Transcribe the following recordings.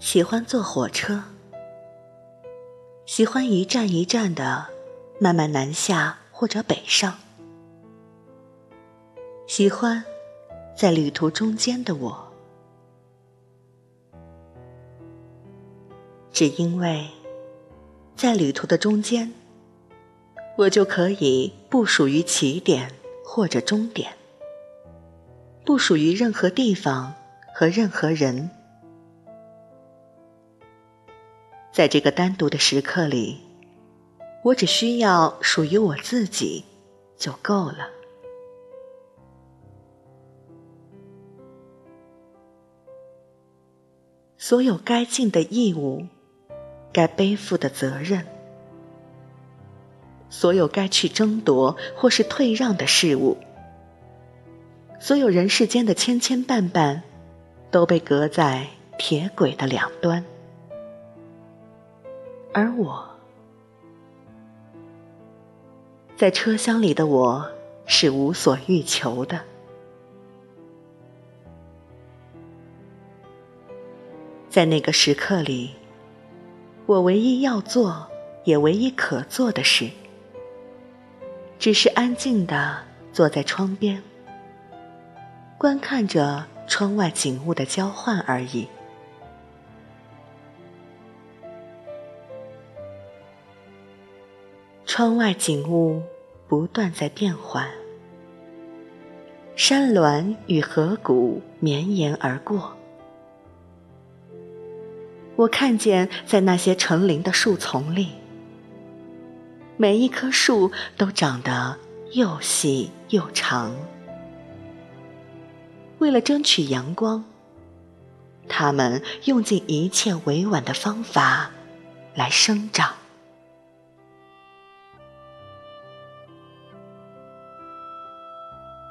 喜欢坐火车，喜欢一站一站的慢慢南下或者北上，喜欢在旅途中间的我，只因为在旅途的中间，我就可以不属于起点或者终点，不属于任何地方和任何人。在这个单独的时刻里，我只需要属于我自己就够了。所有该尽的义务，该背负的责任，所有该去争夺或是退让的事物，所有人世间的千千绊绊，都被隔在铁轨的两端。而我，在车厢里的我是无所欲求的。在那个时刻里，我唯一要做，也唯一可做的事，只是安静的坐在窗边，观看着窗外景物的交换而已。窗外景物不断在变换，山峦与河谷绵延而过。我看见在那些成林的树丛里，每一棵树都长得又细又长。为了争取阳光，它们用尽一切委婉的方法来生长。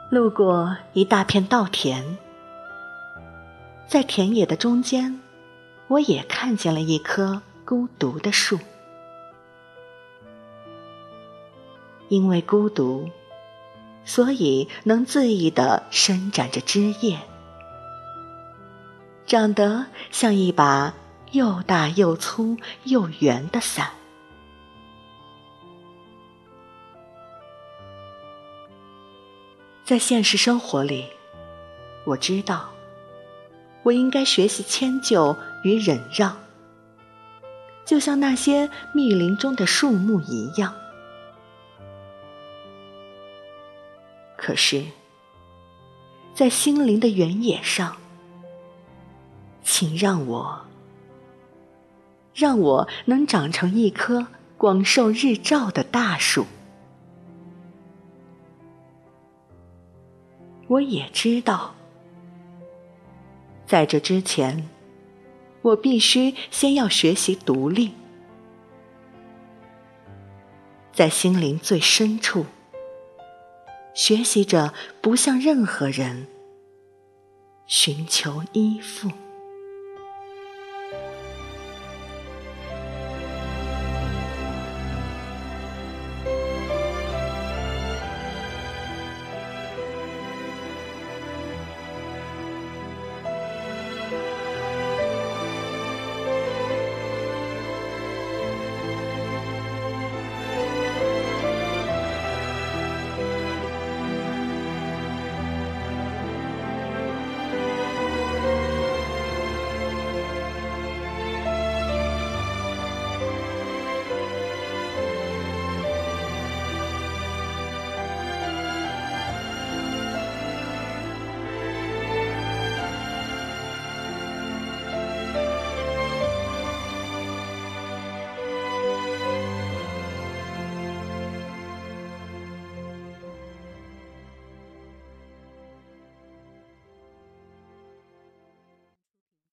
路过一大片稻田，在田野的中间，我也看见了一棵孤独的树。因为孤独，所以能恣意的伸展着枝叶，长得像一把又大又粗又圆的伞。在现实生活里，我知道，我应该学习迁就与忍让，就像那些密林中的树木一样。可是，在心灵的原野上，请让我，让我能长成一棵广受日照的大树。我也知道，在这之前，我必须先要学习独立，在心灵最深处，学习着不向任何人寻求依附。